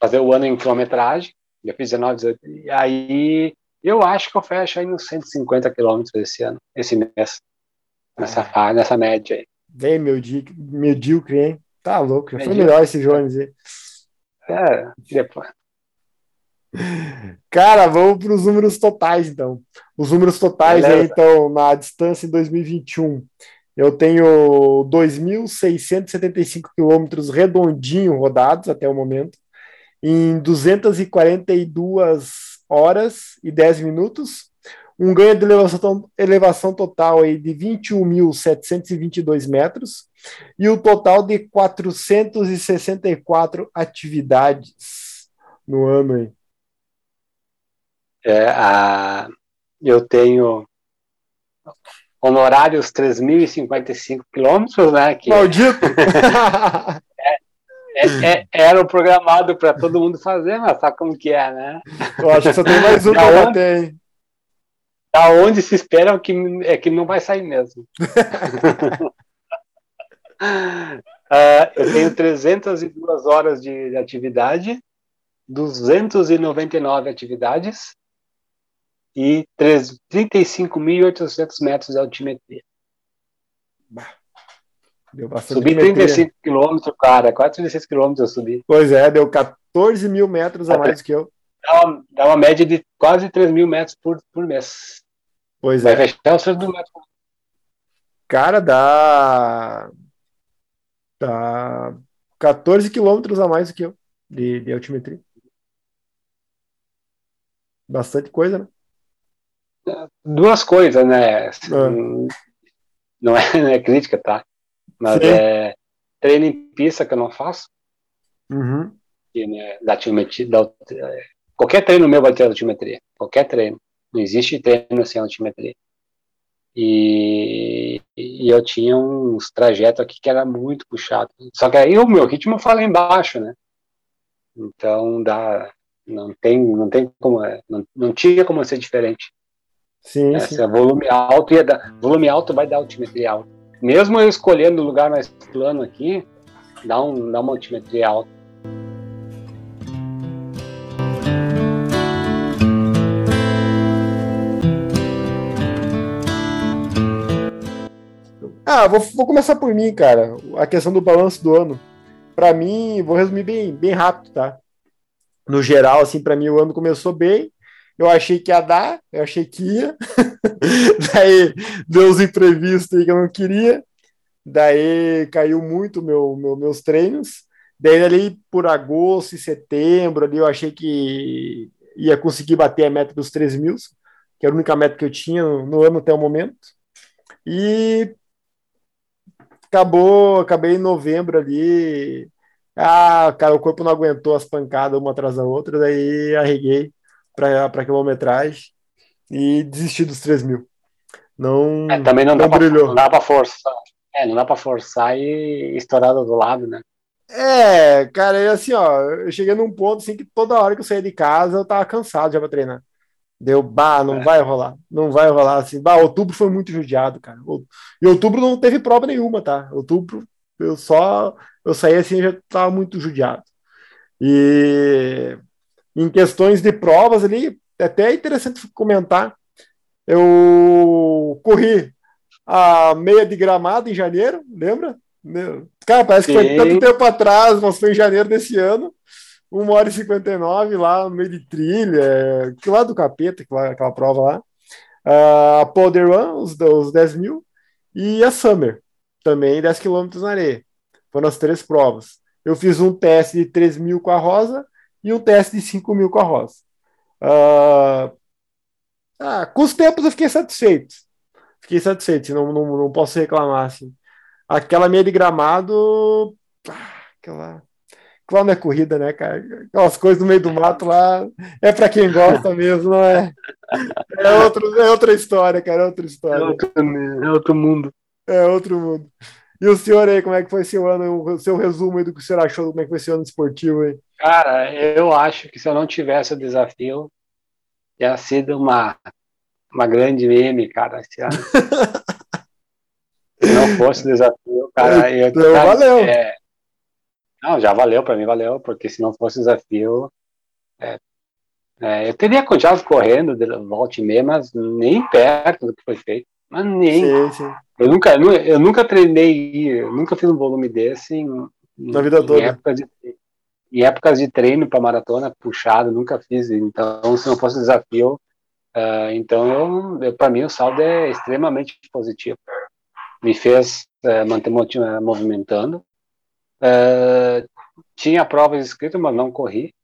fazer o ano em quilometragem, já fiz 19, 18, e aí eu acho que eu fecho aí nos 150 quilômetros esse ano, esse mês, nessa, é. nessa média aí. Bem medíocre, hein? Tá louco, já foi melhor esse Jones aí. É, depois. [laughs] Cara, vamos para os números totais, então. Os números totais aí, então, na distância em 2021. Eu tenho 2.675 quilômetros redondinho rodados até o momento, em 242 horas e 10 minutos um ganho de elevação, elevação total aí de 21.722 metros e o total de 464 atividades no ano aí. É, a, eu tenho honorários 3.055 quilômetros, né? Que Maldito! [laughs] é, é, era programado para todo mundo fazer, mas sabe como que é, né? Eu acho que só tem mais um para bater, Aonde se espera que, é que não vai sair mesmo. uh, [laughs] eu tenho 302 horas de, de atividade, 299 atividades e 35.800 metros de altimetria. Deu bastante subi 35 quilômetros, cara, quase 36 quilômetros eu subi. Pois é, deu 14 mil metros a mais que eu. Dá uma, dá uma média de quase 3 mil metros por, por mês. Pois Vai é. fechar o centro do metro. Cara, dá. Dá 14 quilômetros a mais do que eu de, de altimetria. Bastante coisa, né? Duas coisas, né? Ah. Não, é, não é crítica, tá? Mas Sim. é treino em pista que eu não faço. Uhum. E, né, da altimetria, da, qualquer treino meu vai ter altimetria. Qualquer treino. Não existe treino sem altimetria. E, e eu tinha uns trajetos aqui que era muito puxado. Só que aí o meu ritmo fala embaixo, né? Então dá, não tem, não tem como, não, não tinha como ser diferente. Sim, Essa sim. volume alto ia dar, volume alto vai dar altimetria alta. Mesmo eu escolhendo o lugar mais plano aqui, dá, um, dá uma altimetria alta. Ah, vou, vou começar por mim, cara. A questão do balanço do ano. Para mim, vou resumir bem, bem rápido, tá? No geral, assim, para mim o ano começou bem. Eu achei que ia dar, eu achei que ia. [laughs] Daí deu os imprevistos aí que eu não queria. Daí caiu muito meu, meu, meus treinos. Daí ali por agosto e setembro ali eu achei que ia conseguir bater a meta dos 3 mil, que era a única meta que eu tinha no, no ano até o momento. E acabou, acabei em novembro ali. Ah, cara, o corpo não aguentou as pancadas uma atrás da outra, daí arreguei para quilometragem e desisti dos 3 mil. Não, é, também não, não dá brilhou. Pra, não dá para forçar. É, não dá para forçar e estourar do lado, né? É, cara, é assim, ó, eu cheguei num ponto assim que toda hora que eu saía de casa eu tava cansado já pra treinar. Deu, bah, não é. vai rolar, não vai rolar assim. Bah, outubro foi muito judiado, cara. E outubro não teve prova nenhuma, tá? Outubro eu só eu saí assim já tava muito judiado. E em questões de provas ali, é até interessante comentar. Eu corri a meia de gramado em janeiro, lembra? Cara, parece que foi tanto tempo atrás, mas foi em janeiro desse ano. 1 hora e 59 lá no meio de trilha, que lá do capeta, aquela, aquela prova lá. Uh, a Powder Run, os, os 10 mil, e a Summer, também 10 quilômetros na areia. Foram as três provas. Eu fiz um teste de 3 mil com a Rosa e um teste de 5 mil com a Rosa. Uh, ah, com os tempos eu fiquei satisfeito. Fiquei satisfeito, não, não, não posso reclamar. Assim. Aquela meia de gramado, ah, aquela lá não é corrida, né, cara? Aquelas coisas no meio do mato lá é para quem gosta [laughs] mesmo, não é? É, outro, é outra história, cara, é outra história. É outro, é outro mundo. É outro mundo. E o senhor aí, como é que foi seu ano, o seu resumo aí do que o senhor achou, como é que foi esse ano esportivo aí? Cara, eu acho que se eu não tivesse o desafio, ia sido uma, uma grande meme, cara, se não fosse o desafio, cara, [laughs] eu, então, cara, valeu. É, não, já valeu, para mim valeu, porque se não fosse desafio, é, é, eu teria continuado correndo de volta e meia, mas nem perto do que foi feito. Mas nem. Sim, sim. Eu, nunca, eu nunca treinei, eu nunca fiz um volume desse em, na vida toda. Em épocas de, em épocas de treino para maratona puxado, nunca fiz. Então, se não fosse desafio, uh, então para mim o saldo é extremamente positivo. Me fez uh, manter movimentando, Uh, tinha provas escritas, mas não corri.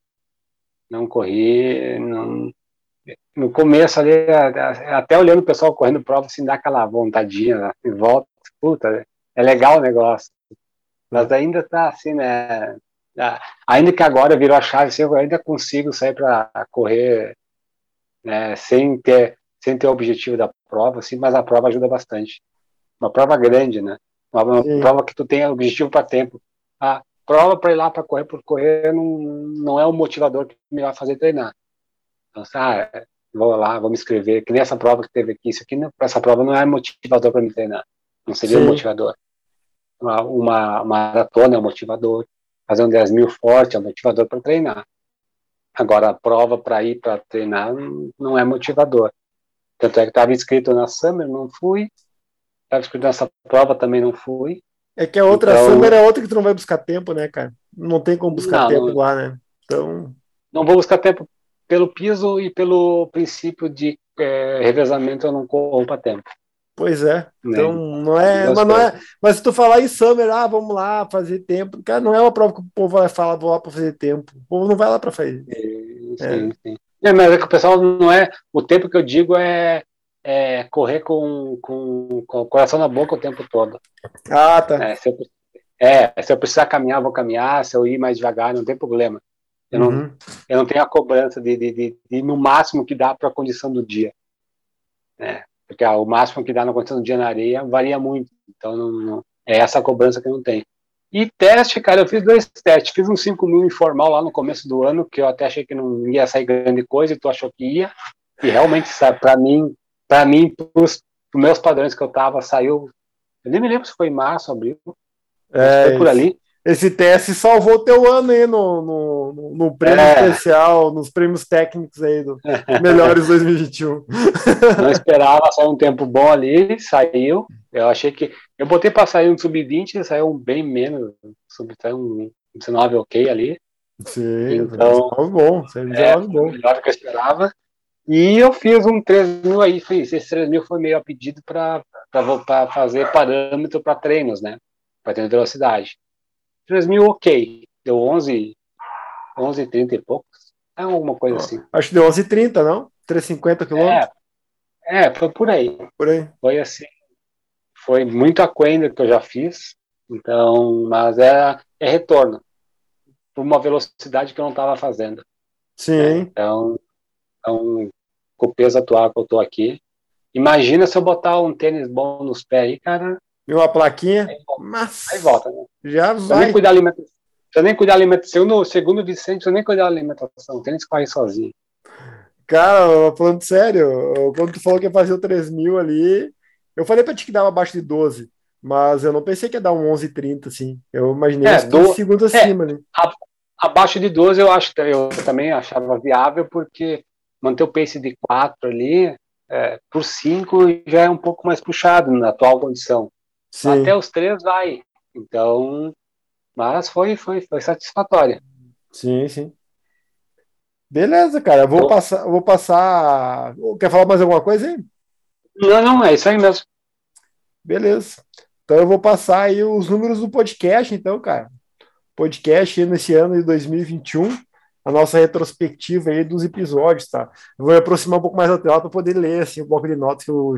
Não corri. Não... No começo ali, até olhando o pessoal correndo prova, assim, dá aquela vontadinha, né? volta, puta, é legal o negócio. Mas ainda tá assim, né? Ainda que agora virou a chave, assim, eu ainda consigo sair para correr né, sem ter sem ter o objetivo da prova, assim, mas a prova ajuda bastante. Uma prova grande, né? Uma, uma prova que tu tem objetivo para tempo a prova para ir lá para correr por correr não, não é o motivador que me vai fazer treinar. Então, ah, vou lá, vou me inscrever, que nem essa prova que teve aqui, isso aqui, essa prova não é motivador para me treinar, não seria um motivador. Uma, uma, maratona é um motivador, fazer um 10 mil forte é um motivador para treinar. Agora, a prova para ir para treinar não é motivador. Tanto é que estava inscrito na Summer, não fui. Estava inscrito nessa prova, também não fui. É que a outra então, Summer é outra que tu não vai buscar tempo, né, cara? Não tem como buscar não, tempo lá, né? Então. Não vou buscar tempo pelo piso e pelo princípio de é, revezamento eu não corro para tempo. Pois é. Né? Então não é, mas não é. Mas se tu falar em Summer, ah, vamos lá fazer tempo, cara, não é uma prova que o povo vai falar, vou lá para fazer tempo. O povo não vai lá para fazer. Sim, é. sim. É, mas é que o pessoal não é. O tempo que eu digo é é, correr com, com, com, o coração na boca o tempo todo. Ah, tá. É se, eu, é, se eu precisar caminhar, vou caminhar. Se eu ir mais devagar, não tem problema. Eu, uhum. não, eu não tenho a cobrança de, de, de, de no máximo que dá para a condição do dia. É, porque ah, o máximo que dá na condição do dia na areia varia muito. Então, não, não, é essa a cobrança que não tenho. E teste, cara, eu fiz dois testes. Fiz um 5 mil informal lá no começo do ano, que eu até achei que não ia sair grande coisa, e tu achou que ia. E realmente, para mim, para mim, para os meus padrões que eu tava, saiu Eu nem me lembro se foi em março, abril. É, foi por ali. Esse teste salvou teu ano aí no, no, no prêmio é. especial, nos prêmios técnicos aí do [laughs] Melhores 2021. Não esperava, saiu um tempo bom ali, saiu. Eu achei que. Eu botei para sair um sub-20, saiu um bem menos, sub, saiu um 19 ok ali. Sim, então, 19 bom, 19 é, bom. Melhor do que eu esperava. E eu fiz um 3 mil aí, fiz, esse 3 mil foi meio a pedido para fazer parâmetro para treinos, né? Para ter velocidade. 3 mil, ok. Deu 11, 11, 30 e poucos. É alguma coisa assim. Acho que deu 11 30, não? 350 quilômetros? É, é, foi por aí. Por aí. Foi assim. Foi muito aquém do que eu já fiz. Então, mas é, é retorno. Por uma velocidade que eu não estava fazendo. Sim. É, então, então, com o peso atual que eu tô aqui. Imagina se eu botar um tênis bom nos pés aí, cara. E uma plaquinha. Aí volta, mas aí volta né? Já vai. nem cuidar da alimentação. Você nem cuidar da alimentação. No segundo Vicente, você nem cuidar da alimentação. O tênis corre sozinho. Cara, falando sério, quando tu falou que ia fazer o 3 mil ali, eu falei pra ti que dava abaixo de 12, mas eu não pensei que ia dar um 11,30, assim. Eu imaginei É, do- 15 segundos é. acima, né? Abaixo de 12 eu acho eu também achava viável, porque manter o pace de 4 ali é, por 5 já é um pouco mais puxado na atual condição. Sim. Até os 3 vai. Então, mas foi, foi, foi satisfatória. Sim, sim. Beleza, cara. Vou Bom. passar, vou passar. Quer falar mais alguma coisa aí? Não, não, é isso aí mesmo. Beleza. Então eu vou passar aí os números do podcast, então, cara. Podcast nesse ano de 2021, a nossa retrospectiva aí dos episódios, tá? Eu vou me aproximar um pouco mais da tela para poder ler assim, o bloco de notas que eu,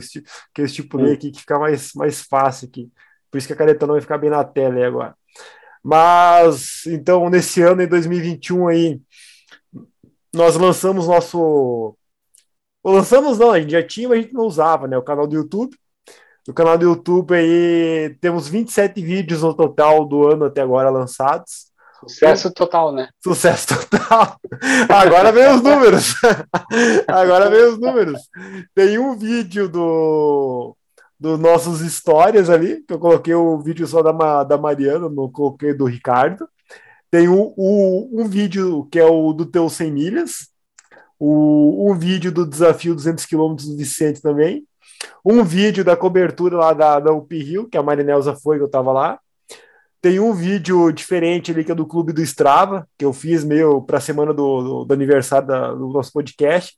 que eu estipulei aqui, que fica mais, mais fácil aqui. Por isso que a caneta não vai ficar bem na tela aí agora. Mas, então, nesse ano, em 2021 aí, nós lançamos nosso. Lançamos não, a gente já tinha, mas a gente não usava, né? O canal do YouTube. No canal do YouTube aí temos 27 vídeos no total do ano até agora lançados. Sucesso total, né? Sucesso total. Agora vem os números. Agora vem os números. Tem um vídeo do dos nossos histórias ali, que eu coloquei o vídeo só da, da Mariana, não coloquei do Ricardo. Tem o, o- um vídeo que é o do teu 100 milhas, o, um vídeo do desafio 200 quilômetros do Vicente também, um vídeo da cobertura lá da, da UP Rio, que a Marinelza foi, que eu tava lá. Tem um vídeo diferente ali que é do Clube do Strava, que eu fiz meio para a semana do, do, do aniversário da- do nosso podcast.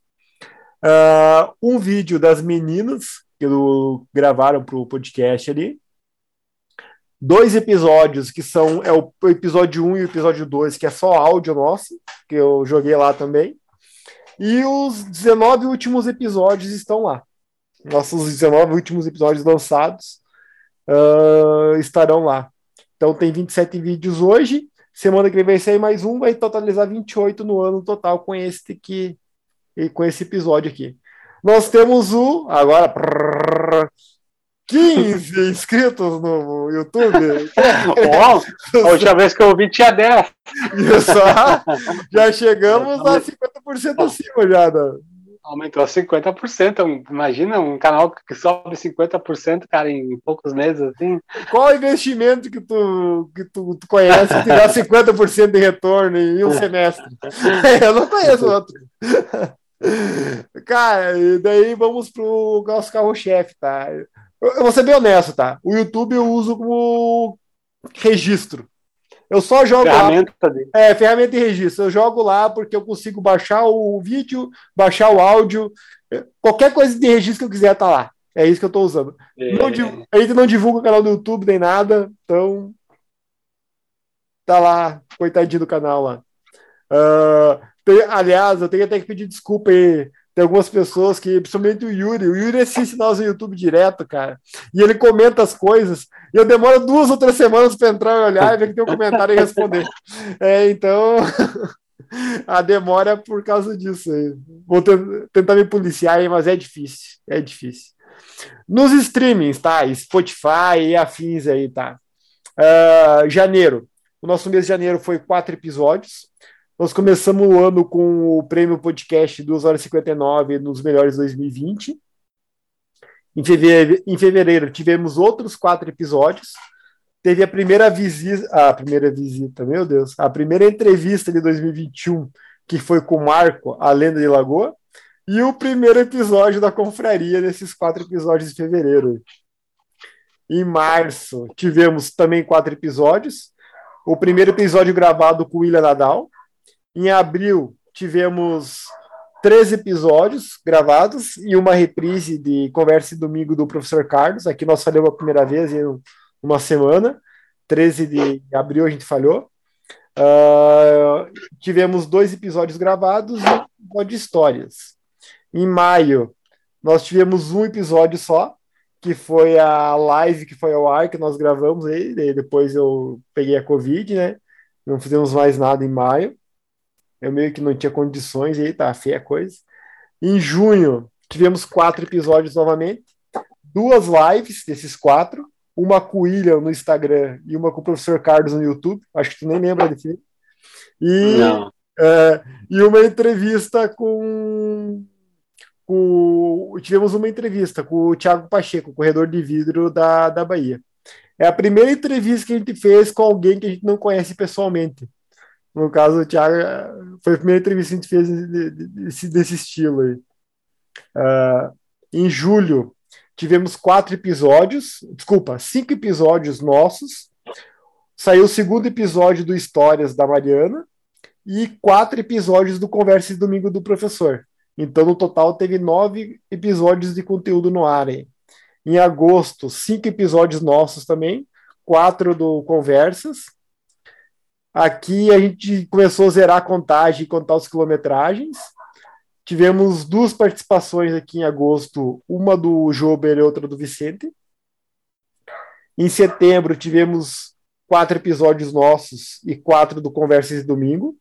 Ah, um vídeo das meninas que eu- gravaram para o podcast ali. Dois episódios que são é o episódio 1 e o episódio 2, que é só áudio nosso, que eu joguei lá também. E os 19 últimos episódios estão lá. Nossos 19 últimos episódios lançados ah, estarão lá. Então tem 27 vídeos hoje. Semana que vem vai sair mais um, vai totalizar 28 no ano total com esse que com esse episódio aqui. Nós temos o agora prrr, 15 [laughs] inscritos no YouTube. Ó, a última vez que eu ouvi tinha 10. Isso, [laughs] já chegamos a 50% acima já. né? Aumentou 50%. Imagina um canal que sobe 50%, cara, em poucos meses, assim. Qual investimento que tu, que tu, tu conhece que dá 50% de retorno em um semestre? [laughs] Eu não conheço outro. Cara, e daí vamos pro nosso carro-chefe, tá? Eu, eu vou ser bem honesto, tá? O YouTube eu uso como registro. Eu só jogo lá. Ferramenta dele. É, ferramenta de registro. Eu jogo lá porque eu consigo baixar o vídeo, baixar o áudio. Qualquer coisa de registro que eu quiser tá lá. É isso que eu tô usando. Não É, gente não divulga o canal do YouTube nem nada, então tá lá, coitadinho do canal lá. Ah, tem- aliás, eu tenho até que pedir desculpa aí. Tem algumas pessoas que, principalmente o Yuri, o Yuri assiste nós no YouTube direto, cara, e ele comenta as coisas, e eu demoro duas ou três semanas para entrar e olhar e ver que tem um comentário e responder. [laughs] É, então, [laughs] a demora é por causa disso aí. Vou ten- tentar me policiar aí, mas é difícil, é difícil. Nos streamings, tá? Spotify e afins aí, tá? Ah, janeiro. O nosso mês de janeiro foi quatro episódios. Nós começamos o ano com o prêmio podcast 2 horas e 59 nos melhores 2020. Em fevereiro, em fevereiro tivemos outros quatro episódios. Teve a primeira visita, a primeira visita, meu Deus, a primeira entrevista de 2021, que foi com o Marco, a lenda de Lagoa, e o primeiro episódio da confraria desses quatro episódios de fevereiro. Em março, tivemos também quatro episódios. O primeiro episódio gravado com o William Nadal. Em abril, tivemos três episódios gravados e uma reprise de Conversa de Domingo do Professor Carlos. Aqui nós falhamos a primeira vez em uma semana. 13 de abril a gente falhou. Uh, tivemos dois episódios gravados e um episódio de histórias. Em maio, nós tivemos um episódio só, que foi a live que foi ao ar, que nós gravamos aí, depois eu peguei a Covid, né? Não fizemos mais nada em maio. Eu meio que não tinha condições, e aí tá feia a coisa. Em junho, tivemos quatro episódios novamente, duas lives desses quatro, uma com o William no Instagram e uma com o professor Carlos no YouTube. Acho que tu nem lembra desse. E, não. É, e uma entrevista com com, tivemos uma entrevista com o Thiago Pacheco, corredor de vidro da, da Bahia. É a primeira entrevista que a gente fez com alguém que a gente não conhece pessoalmente. No caso, o Thiago foi a primeira entrevista que a gente fez desse, desse estilo aí. Uh, em julho, tivemos quatro episódios, desculpa, cinco episódios nossos. Saiu o segundo episódio do Histórias da Mariana e quatro episódios do Conversa de Domingo do Professor. Então, no total, teve nove episódios de conteúdo no ar. Hein? Em agosto, cinco episódios nossos também, quatro do Conversas. Aqui a gente começou a zerar a contagem e contar os quilometragens. Tivemos duas participações aqui em agosto, uma do Jober e outra do Vicente. Em setembro, tivemos quatro episódios nossos e quatro do Conversas de Domingo.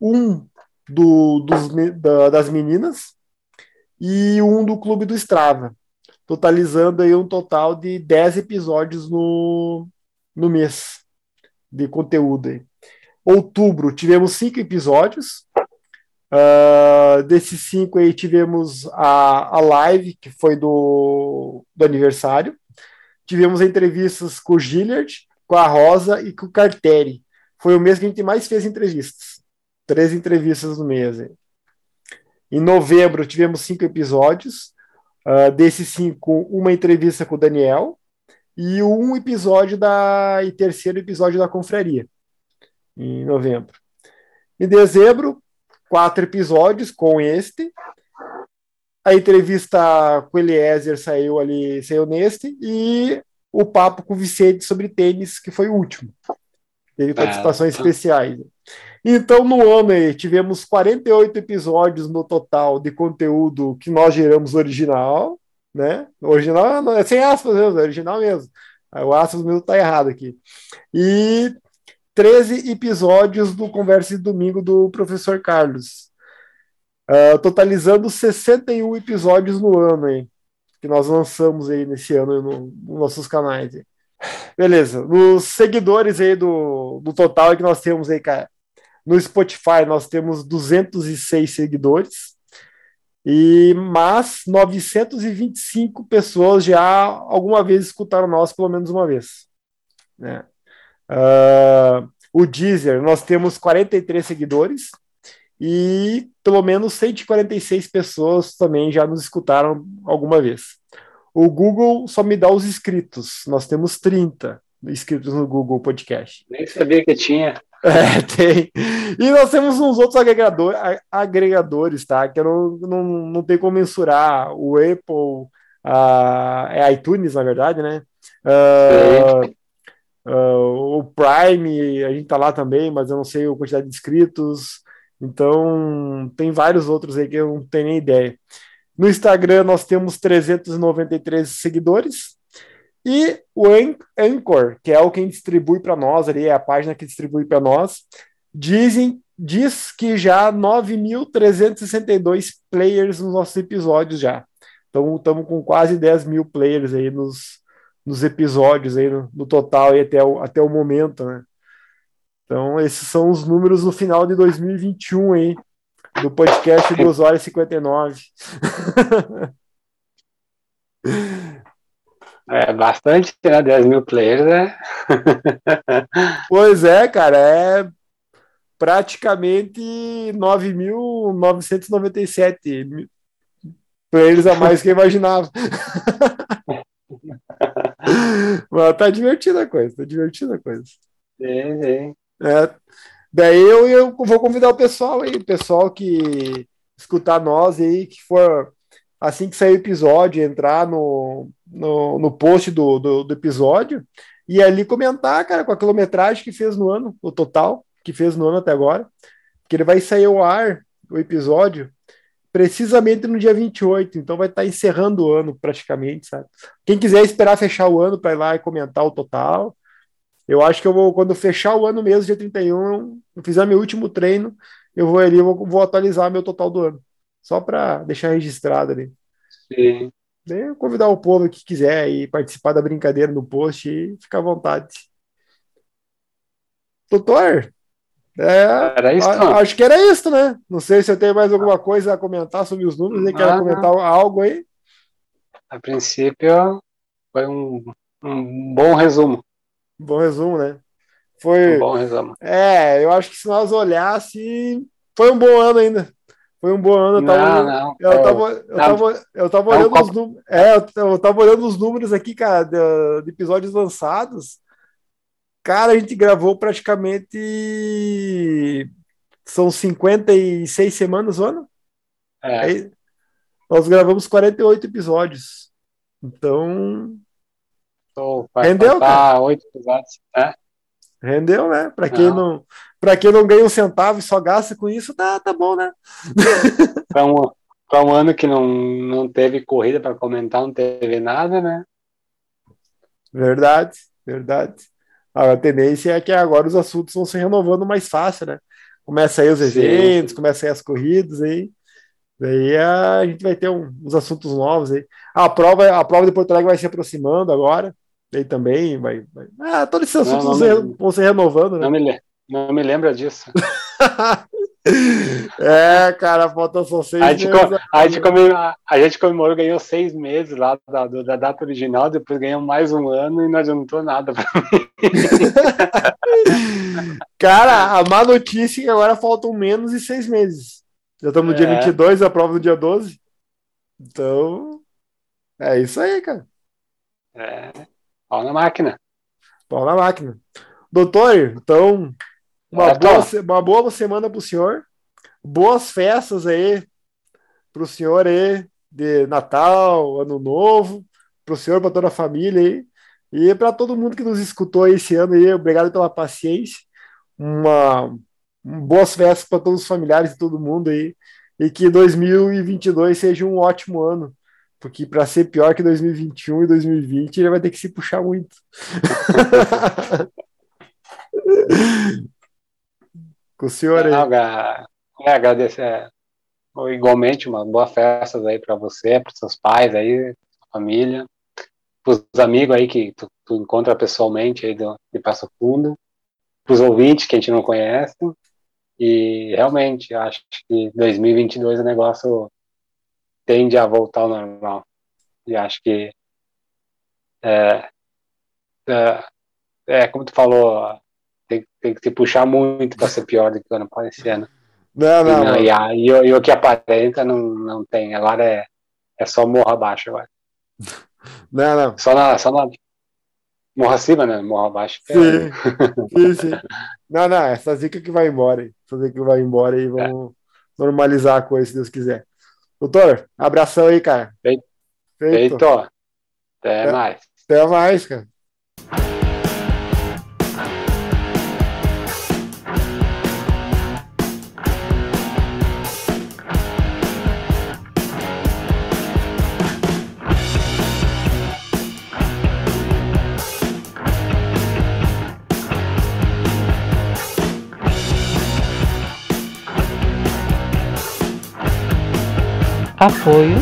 Um do, dos, da, das meninas e um do Clube do Strava, totalizando aí um total de 10 episódios no, no mês de conteúdo. Outubro tivemos cinco episódios. Uh, desses cinco aí tivemos a, a live, que foi do, do aniversário. Tivemos entrevistas com o Gillard, com a Rosa e com o Carteri. Foi o mês que a gente mais fez entrevistas três entrevistas no mês. Em novembro tivemos cinco episódios. Uh, desses cinco, uma entrevista com o Daniel e um episódio da e terceiro episódio da confraria em novembro. Em dezembro, quatro episódios com este. A entrevista com Eliezer saiu ali, saiu neste, e o papo com o Vicente sobre tênis, que foi o último. Teve ah, participações ah, especiais. Então, no ano aí, tivemos 48 episódios no total de conteúdo que nós geramos original, né? Original não é sem aspas mesmo, é original mesmo. O aspas mesmo tá errado aqui. E 13 episódios do Conversa de Domingo do professor Carlos. Uh, totalizando 61 episódios no ano aí, que nós lançamos aí nesse ano nos no nossos canais. Aí. Beleza. Nos seguidores aí do, do total que nós temos aí, cara, no Spotify nós temos 206 seguidores, e mas 925 pessoas já alguma vez escutaram nós pelo menos uma vez. Né? Uh, o Deezer, nós temos 43 seguidores e pelo menos 146 pessoas também já nos escutaram alguma vez. O Google só me dá os inscritos, nós temos 30 inscritos no Google Podcast. Nem sabia que tinha. [laughs] É, tem. E nós temos uns outros agregador, agregadores, tá? Que eu não, não, não tem como mensurar. O Apple, a, é iTunes, na verdade, né? Uh, uh, o Prime, a gente tá lá também, mas eu não sei a quantidade de inscritos. Então, tem vários outros aí que eu não tenho nem ideia. No Instagram, nós temos 393 seguidores. E o Anchor, que é o quem distribui para nós, ali é a página que distribui para nós, dizem, diz que já 9.362 players nos nossos episódios já. Então estamos com quase 10 mil players aí nos, nos episódios aí no, no total e até o, até o momento, né? Então esses são os números no final de 2021 aí, do podcast 2 horas e 59. [laughs] É bastante, né? 10 mil players, né? [laughs] Pois é, cara, é praticamente 9.997 players a mais que eu imaginava. [laughs] Mas tá divertida a coisa, tá divertida a coisa. Sim, sim. É, daí eu, eu vou convidar o pessoal aí, o pessoal que escutar nós aí, que for assim que sair o episódio, entrar no, no, no post do, do, do, episódio e ali comentar, cara, com a quilometragem que fez no ano, o total que fez no ano até agora, que ele vai sair ao ar, o episódio, precisamente no dia 28, então vai estar tá encerrando o ano praticamente, sabe? Quem quiser esperar fechar o ano para ir lá e comentar o total, eu acho que eu vou, quando fechar o ano mesmo, dia 31, eu fizer meu último treino, eu vou ali, eu vou, vou atualizar meu total do ano. Só para deixar registrado ali. Sim. Convidar o povo que quiser aí participar da brincadeira no post e ficar à vontade. Doutor, é, era isso, acho que era isso, né? Não sei se eu tenho mais alguma coisa a comentar sobre os números, e quer comentar algo aí? A princípio, foi um, um bom resumo. Um bom resumo, né? Foi. Um bom resumo. É, eu acho que se nós olhássemos, foi um bom ano ainda. Foi um bom ano. Eu tava, não, não. Eu tava, eu tava, eu tava olhando os números. É, eu tava olhando os números aqui, cara, de, de, episódios lançados. Cara, a gente gravou praticamente. São 56 semanas o ano? É. Aí, nós gravamos 48 episódios. Então. Então, Rendeu, cara? oito episódios. É. Rendeu, né? Para quem não, para quem não ganha um centavo e só gasta com isso, tá, tá bom, né? [laughs] Para um, um ano que não, não teve corrida para comentar, não teve nada, né? Verdade, verdade. A tendência é que agora os assuntos vão se renovando mais fácil, né? Começa aí os eventos, Sim. começa aí as corridas aí. Daí a gente vai ter um, uns assuntos novos aí. A prova, a prova de Porto Alegre vai se aproximando agora. Daí também vai. vai... Ah, todos esses assuntos não, não vão se renovando, né? Não me, não me lembra disso. [laughs] é, cara, faltam só seis a gente, meses. A gente, comemorou, a gente comemorou, ganhou seis meses lá da, da data original, depois ganhamos mais um ano e não adiantou nada pra mim. [laughs] cara, a má notícia é que agora faltam menos de seis meses. Já estamos no dia 22, é. a prova no dia 12. Então, é isso aí, cara. É, pau na máquina. Pau na máquina. Doutor, então, uma, é, boa, uma boa semana para o senhor. Boas festas aí para o senhor aí de Natal, Ano Novo, para o senhor, para toda a família aí. E para todo mundo que nos escutou esse ano aí, obrigado pela paciência. Uma, boas festas para todos os familiares e todo mundo aí. E que 2022 seja um ótimo ano. Porque para ser pior que 2021 e 2020, ele vai ter que se puxar muito. [laughs] Com o senhor aí. Não, é, agradecer é, igualmente uma boa festa aí para você, para seus pais aí, família, para os amigos aí que tu, tu encontra pessoalmente aí do, de Passo Fundo, para os ouvintes que a gente não conhece. E realmente, acho que 2022 o negócio tende a voltar ao normal. E acho que é, é, é como tu falou, tem, tem que se puxar muito para ser pior do que o ano passado. Não, não. não e, a, e, e, o que aparenta não, não tem. Agora é, é só morro abaixo agora. [laughs] Não, não. Só na, só na morro acima, né? Morro abaixo. Sim, é. sim, sim. Não, não, essa zica que vai embora. Essa zica que vai embora e vamos é. normalizar a coisa, se Deus quiser. Doutor, abração aí, cara. Feito. Feito. Feito. Até, Até mais. Até mais, cara. Apoio.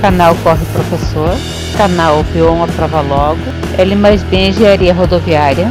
Canal Corre Professor, Canal P1 Aprova Logo, L mais B Engenharia Rodoviária,